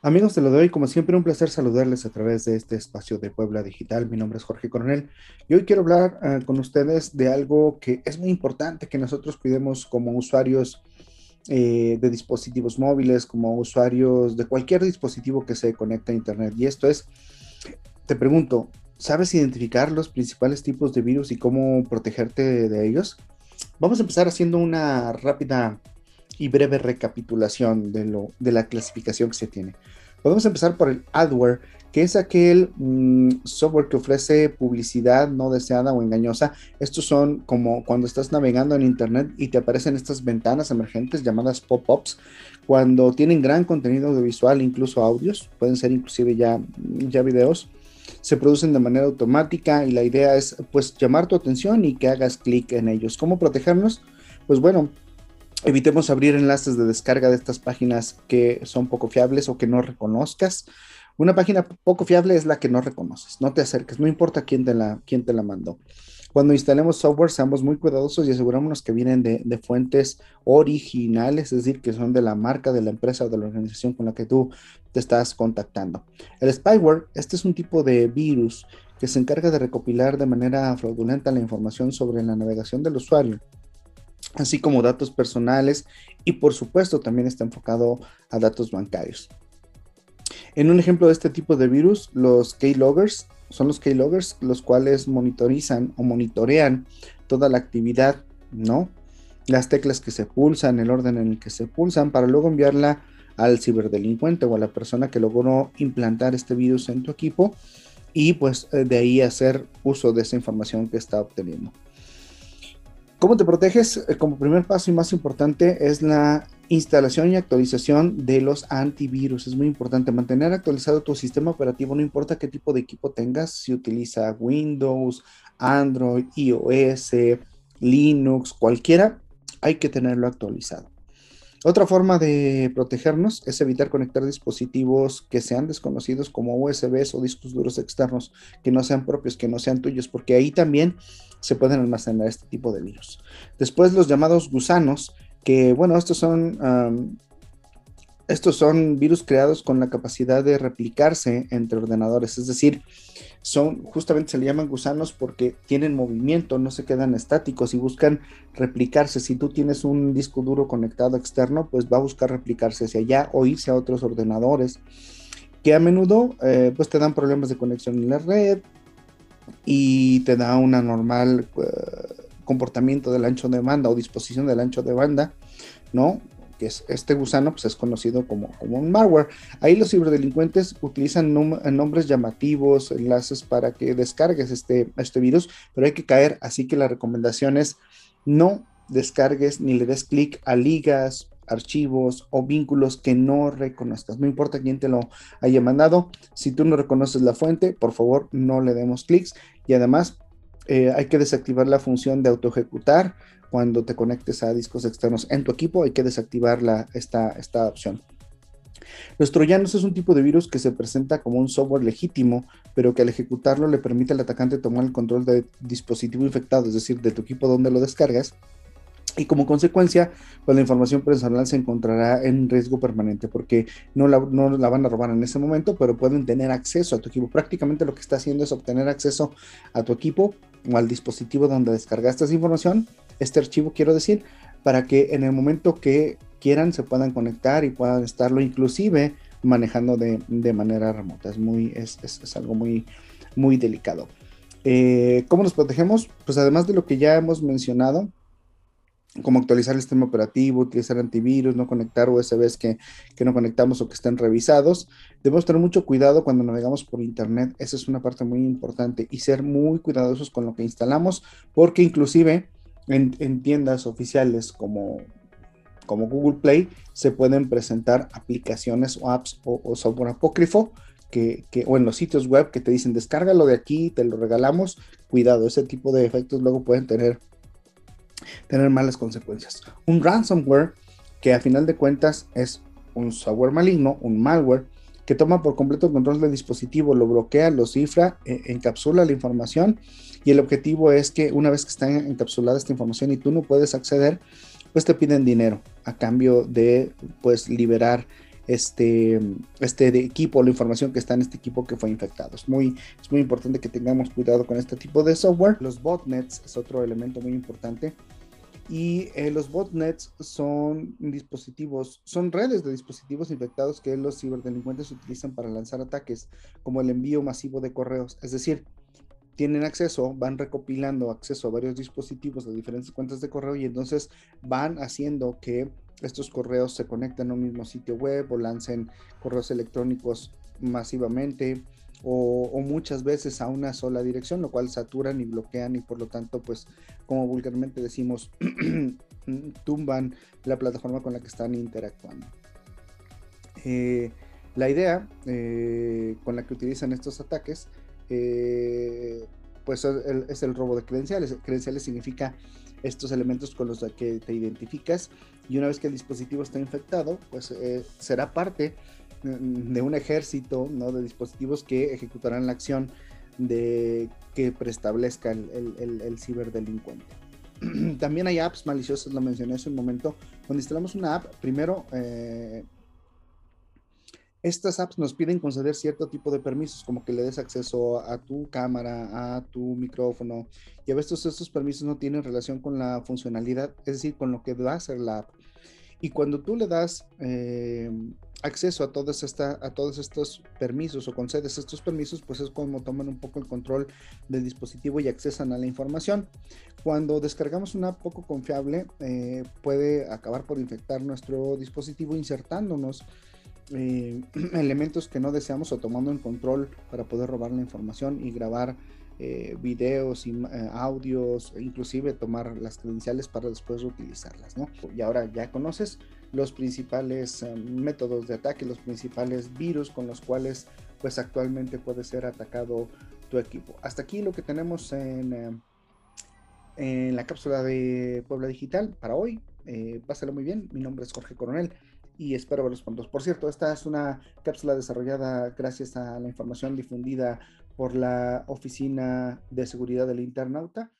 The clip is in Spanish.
Amigos de lo de hoy, como siempre, un placer saludarles a través de este espacio de Puebla Digital. Mi nombre es Jorge Coronel y hoy quiero hablar uh, con ustedes de algo que es muy importante que nosotros cuidemos como usuarios eh, de dispositivos móviles, como usuarios de cualquier dispositivo que se conecte a Internet. Y esto es, te pregunto, ¿sabes identificar los principales tipos de virus y cómo protegerte de ellos? Vamos a empezar haciendo una rápida y breve recapitulación de, lo, de la clasificación que se tiene. Podemos empezar por el adware, que es aquel mmm, software que ofrece publicidad no deseada o engañosa. Estos son como cuando estás navegando en Internet y te aparecen estas ventanas emergentes llamadas pop-ups, cuando tienen gran contenido audiovisual, incluso audios, pueden ser inclusive ya, ya videos. Se producen de manera automática y la idea es pues llamar tu atención y que hagas clic en ellos. ¿Cómo protegernos? Pues bueno, Evitemos abrir enlaces de descarga de estas páginas que son poco fiables o que no reconozcas. Una página poco fiable es la que no reconoces. No te acerques, no importa quién te la, quién te la mandó. Cuando instalemos software, seamos muy cuidadosos y asegurémonos que vienen de, de, fuentes originales, es decir, que son de la marca, de la empresa o de la organización con la que tú te estás contactando. El spyware, este es un tipo de virus que se encarga de recopilar de manera fraudulenta la información sobre la navegación del usuario así como datos personales y por supuesto también está enfocado a datos bancarios. En un ejemplo de este tipo de virus, los keyloggers son los keyloggers los cuales monitorizan o monitorean toda la actividad, ¿no? Las teclas que se pulsan, el orden en el que se pulsan para luego enviarla al ciberdelincuente o a la persona que logró implantar este virus en tu equipo y pues de ahí hacer uso de esa información que está obteniendo. ¿Cómo te proteges? Eh, como primer paso y más importante es la instalación y actualización de los antivirus. Es muy importante mantener actualizado tu sistema operativo, no importa qué tipo de equipo tengas, si utiliza Windows, Android, iOS, Linux, cualquiera, hay que tenerlo actualizado. Otra forma de protegernos es evitar conectar dispositivos que sean desconocidos como USBs o discos duros externos que no sean propios, que no sean tuyos, porque ahí también se pueden almacenar este tipo de virus. Después los llamados gusanos, que bueno, estos son, estos son virus creados con la capacidad de replicarse entre ordenadores, es decir, son justamente se le llaman gusanos porque tienen movimiento, no se quedan estáticos y buscan replicarse. Si tú tienes un disco duro conectado externo, pues va a buscar replicarse hacia allá o irse a otros ordenadores que a menudo eh, pues te dan problemas de conexión en la red, y te da una normal uh, comportamiento del ancho de banda o disposición del ancho de banda, ¿no? Que es este gusano, pues es conocido como, como un malware. Ahí los ciberdelincuentes utilizan nombres llamativos, enlaces para que descargues este, este virus, pero hay que caer, así que la recomendación es no descargues ni le des clic a ligas, archivos o vínculos que no reconozcas. No importa quién te lo haya mandado. Si tú no reconoces la fuente, por favor no le demos clics. Y además eh, hay que desactivar la función de auto ejecutar cuando te conectes a discos externos en tu equipo. Hay que desactivar la, esta, esta opción. Los troyanos es un tipo de virus que se presenta como un software legítimo, pero que al ejecutarlo le permite al atacante tomar el control del dispositivo infectado, es decir, de tu equipo donde lo descargas, y como consecuencia, pues la información personal se encontrará en riesgo permanente porque no la, no la, van a robar en ese momento, pero pueden tener acceso a tu equipo. Prácticamente lo que está haciendo es obtener acceso a tu equipo o al dispositivo donde descargaste esa información, este archivo quiero decir, para que en el momento que quieran se puedan conectar y puedan estarlo inclusive manejando de, de manera remota. Es, muy, es, es, algo muy, muy delicado. Eh, ¿Cómo nos protegemos? Pues además de lo que ya hemos mencionado, como actualizar el sistema operativo, utilizar antivirus, no conectar USBs que, que, no conectamos o que estén revisados. Debemos tener mucho cuidado cuando navegamos por Internet, esa es una parte muy importante, y ser muy cuidadosos con lo que instalamos, porque inclusive en, en tiendas oficiales como, como Google Play se pueden presentar aplicaciones o apps o, o software apócrifo que, que, o en los sitios web que te dicen descárgalo de aquí, te lo regalamos. Cuidado, ese tipo de efectos luego pueden tener tener malas consecuencias. Un ransomware, que a final de cuentas es un software maligno, un malware, que toma por completo el control del dispositivo, lo bloquea, lo cifra, eh, encapsula la información y el objetivo es que una vez que está encapsulada esta información y tú no puedes acceder, pues te piden dinero a cambio de pues liberar este, este equipo, la información que está en este equipo que fue infectado. Es muy, es muy importante que tengamos cuidado con este tipo de software. Los botnets es otro elemento muy importante. Y eh, los botnets son dispositivos, son redes de dispositivos infectados que los ciberdelincuentes utilizan para lanzar ataques, como el envío masivo de correos. Es decir, tienen acceso, van recopilando acceso a varios dispositivos de diferentes cuentas de correo y entonces van haciendo que estos correos se conecten a un mismo sitio web o lancen correos electrónicos masivamente o, muchas veces a una sola dirección, lo cual saturan y bloquean y por lo tanto, pues como vulgarmente decimos, tumban la plataforma con la que están interactuando. Eh, la idea eh, con la que utilizan estos ataques eh, pues es el, robo de credenciales. Credenciales significa estos elementos con los que te identificas y una vez que el dispositivo está infectado, pues será parte de un ejército ¿no? de dispositivos que ejecutarán la acción de que preestablezca el, el ciberdelincuente. También hay apps maliciosas, lo mencioné hace un momento, cuando instalamos una app, primero eh, estas apps nos piden conceder cierto tipo de permisos, como que le des acceso a tu cámara, a tu micrófono, y a veces estos permisos no tienen relación con la funcionalidad, es decir, con lo que va a hacer la app. Y cuando tú le das eh, acceso a, todos esta, a todos estos permisos o concedes estos permisos, pues es como toman un poco el control del dispositivo y accesan a la información. Cuando descargamos una poco confiable, eh, puede acabar por infectar nuestro dispositivo insertándonos eh, elementos que no deseamos o tomando en control para poder robar la información y grabar eh, videos y eh, audios, e inclusive tomar las credenciales para después utilizarlas, ¿no? Y ahora ya conoces los principales métodos de ataque, los principales virus con los cuales pues actualmente puede ser atacado tu equipo. Hasta aquí lo que tenemos en, en la cápsula de Puebla Digital para hoy. pásalo muy bien, mi nombre es Jorge Coronel y espero verlos pronto. Por cierto, esta es una cápsula desarrollada gracias a la información difundida por la Oficina de Seguridad del Internauta